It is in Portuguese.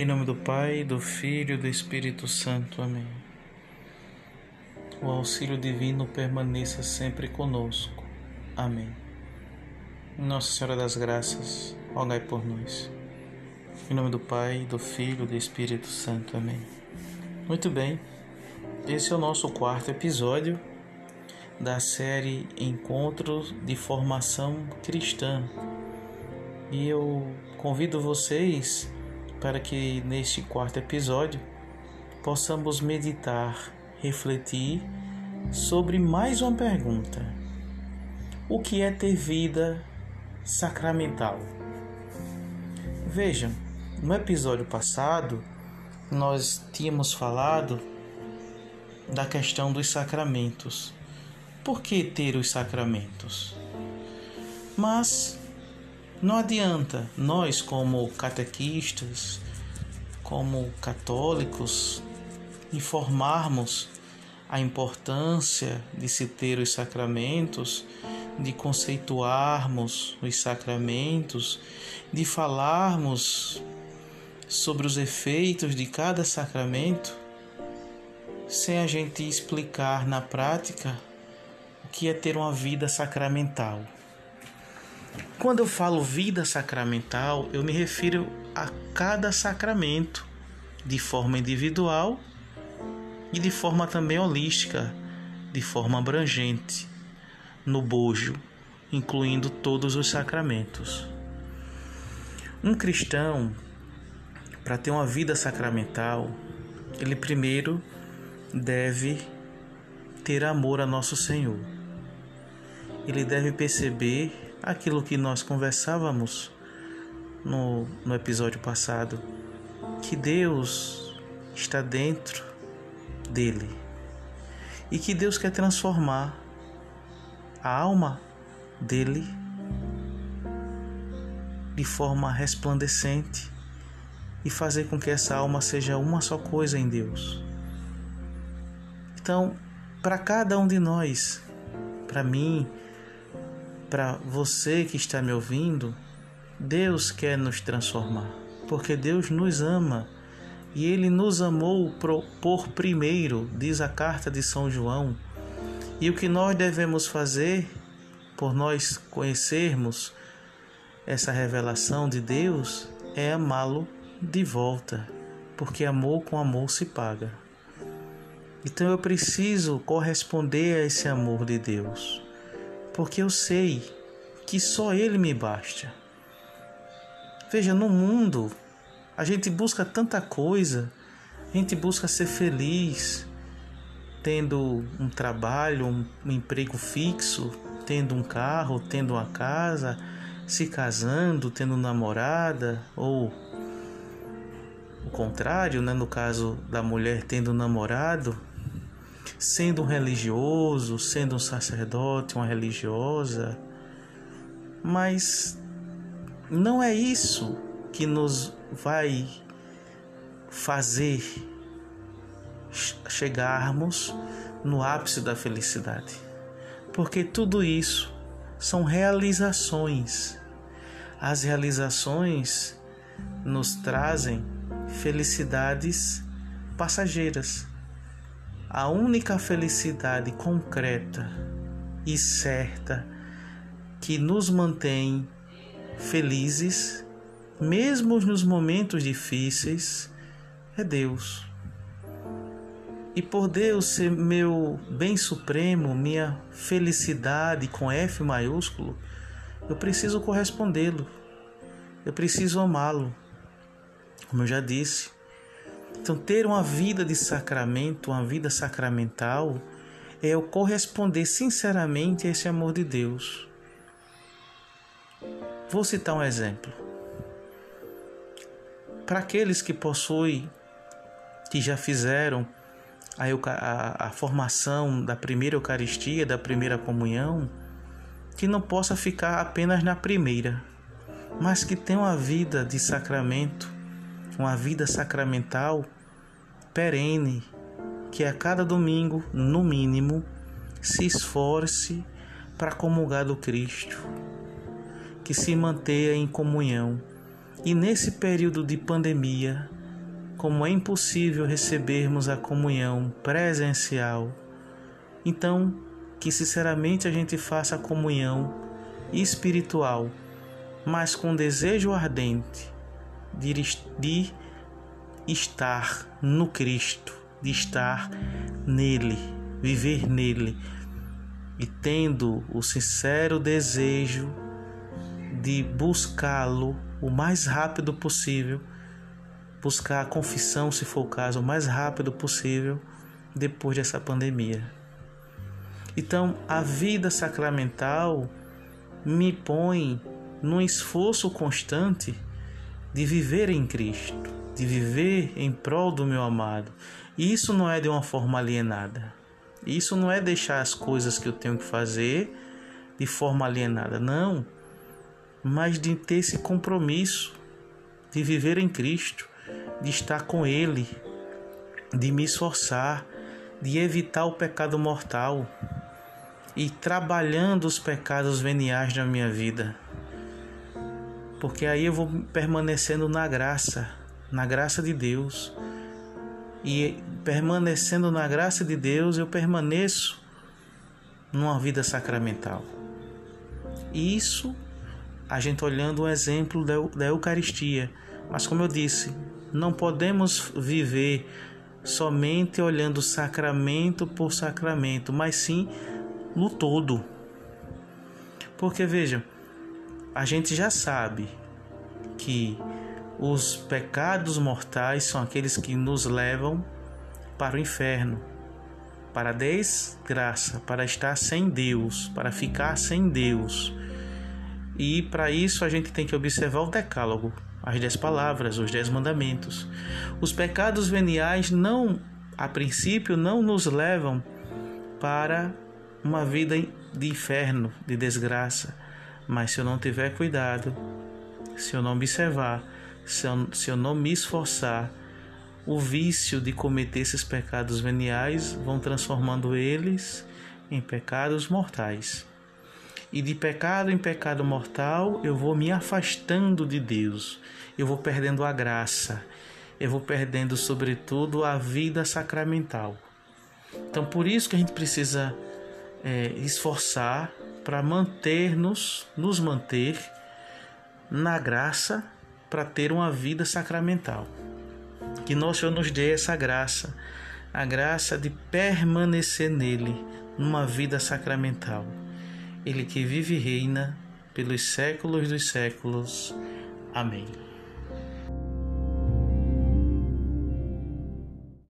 Em nome do Pai, do Filho e do Espírito Santo. Amém. O auxílio divino permaneça sempre conosco. Amém. Nossa Senhora das Graças, rogai por nós. Em nome do Pai, do Filho e do Espírito Santo. Amém. Muito bem, esse é o nosso quarto episódio da série Encontros de Formação Cristã. E eu convido vocês para que neste quarto episódio possamos meditar, refletir sobre mais uma pergunta: O que é ter vida sacramental? Vejam, no episódio passado nós tínhamos falado da questão dos sacramentos por que ter os sacramentos? Mas não adianta nós, como catequistas, como católicos, informarmos a importância de se ter os sacramentos, de conceituarmos os sacramentos, de falarmos sobre os efeitos de cada sacramento, sem a gente explicar na prática que é ter uma vida sacramental. Quando eu falo vida sacramental, eu me refiro a cada sacramento, de forma individual e de forma também holística, de forma abrangente, no bojo, incluindo todos os sacramentos. Um cristão, para ter uma vida sacramental, ele primeiro deve ter amor a nosso Senhor ele deve perceber aquilo que nós conversávamos no, no episódio passado, que Deus está dentro dele e que Deus quer transformar a alma dele de forma resplandecente e fazer com que essa alma seja uma só coisa em Deus. Então, para cada um de nós, para mim, para você que está me ouvindo, Deus quer nos transformar, porque Deus nos ama e Ele nos amou por primeiro, diz a carta de São João. E o que nós devemos fazer, por nós conhecermos essa revelação de Deus, é amá-lo de volta, porque amor com amor se paga. Então eu preciso corresponder a esse amor de Deus porque eu sei que só Ele me basta. Veja, no mundo a gente busca tanta coisa, a gente busca ser feliz, tendo um trabalho, um emprego fixo, tendo um carro, tendo uma casa, se casando, tendo namorada, ou o contrário, né? no caso da mulher tendo namorado, sendo um religioso, sendo um sacerdote, uma religiosa, mas não é isso que nos vai fazer chegarmos no ápice da felicidade, porque tudo isso são realizações. As realizações nos trazem felicidades passageiras a única felicidade concreta e certa que nos mantém felizes, mesmo nos momentos difíceis, é Deus. E por Deus ser meu bem supremo, minha felicidade com F maiúsculo, eu preciso correspondê-lo. Eu preciso amá-lo. Como eu já disse, então, ter uma vida de sacramento, uma vida sacramental, é eu corresponder sinceramente a esse amor de Deus. Vou citar um exemplo. Para aqueles que possuem, que já fizeram a, a, a formação da primeira Eucaristia, da primeira comunhão, que não possa ficar apenas na primeira, mas que tenha uma vida de sacramento uma vida sacramental perene, que a cada domingo, no mínimo, se esforce para comungar do Cristo, que se mantenha em comunhão. E nesse período de pandemia como é impossível recebermos a comunhão presencial, então que sinceramente a gente faça a comunhão espiritual, mas com desejo ardente de, de estar no Cristo, de estar nele, viver nele e tendo o sincero desejo de buscá-lo o mais rápido possível, buscar a confissão, se for o caso, o mais rápido possível depois dessa pandemia. Então, a vida sacramental me põe num esforço constante de viver em Cristo, de viver em prol do meu amado. E isso não é de uma forma alienada. Isso não é deixar as coisas que eu tenho que fazer de forma alienada, não, mas de ter esse compromisso de viver em Cristo, de estar com Ele, de me esforçar, de evitar o pecado mortal e trabalhando os pecados veniais da minha vida. Porque aí eu vou permanecendo na graça, na graça de Deus e permanecendo na graça de Deus, eu permaneço numa vida sacramental. Isso a gente olhando o exemplo da Eucaristia. Mas como eu disse, não podemos viver somente olhando sacramento por sacramento, mas sim no todo. Porque veja, a gente já sabe que os pecados mortais são aqueles que nos levam para o inferno, para a desgraça, para estar sem Deus, para ficar sem Deus. E para isso a gente tem que observar o decálogo, as dez palavras, os dez mandamentos. Os pecados veniais não, a princípio, não nos levam para uma vida de inferno, de desgraça. Mas se eu não tiver cuidado, se eu não observar, se eu, se eu não me esforçar, o vício de cometer esses pecados veniais vão transformando eles em pecados mortais. E de pecado em pecado mortal, eu vou me afastando de Deus, eu vou perdendo a graça, eu vou perdendo, sobretudo, a vida sacramental. Então, por isso que a gente precisa é, esforçar para manter-nos, nos manter na graça para ter uma vida sacramental. Que nosso Senhor nos dê essa graça, a graça de permanecer nele numa vida sacramental. Ele que vive e reina pelos séculos dos séculos. Amém.